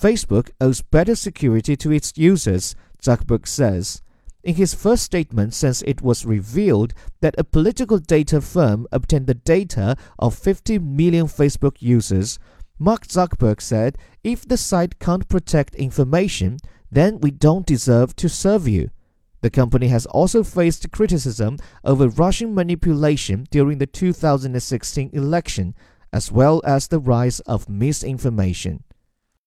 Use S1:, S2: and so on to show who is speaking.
S1: Facebook owes better security to its users, Zuckerberg says. In his first statement since it was revealed that a political data firm obtained the data of 50 million Facebook users, Mark Zuckerberg said, If the site can't protect information, then we don't deserve to serve you. The company has also faced criticism over Russian manipulation during the 2016 election, as well as the rise of misinformation.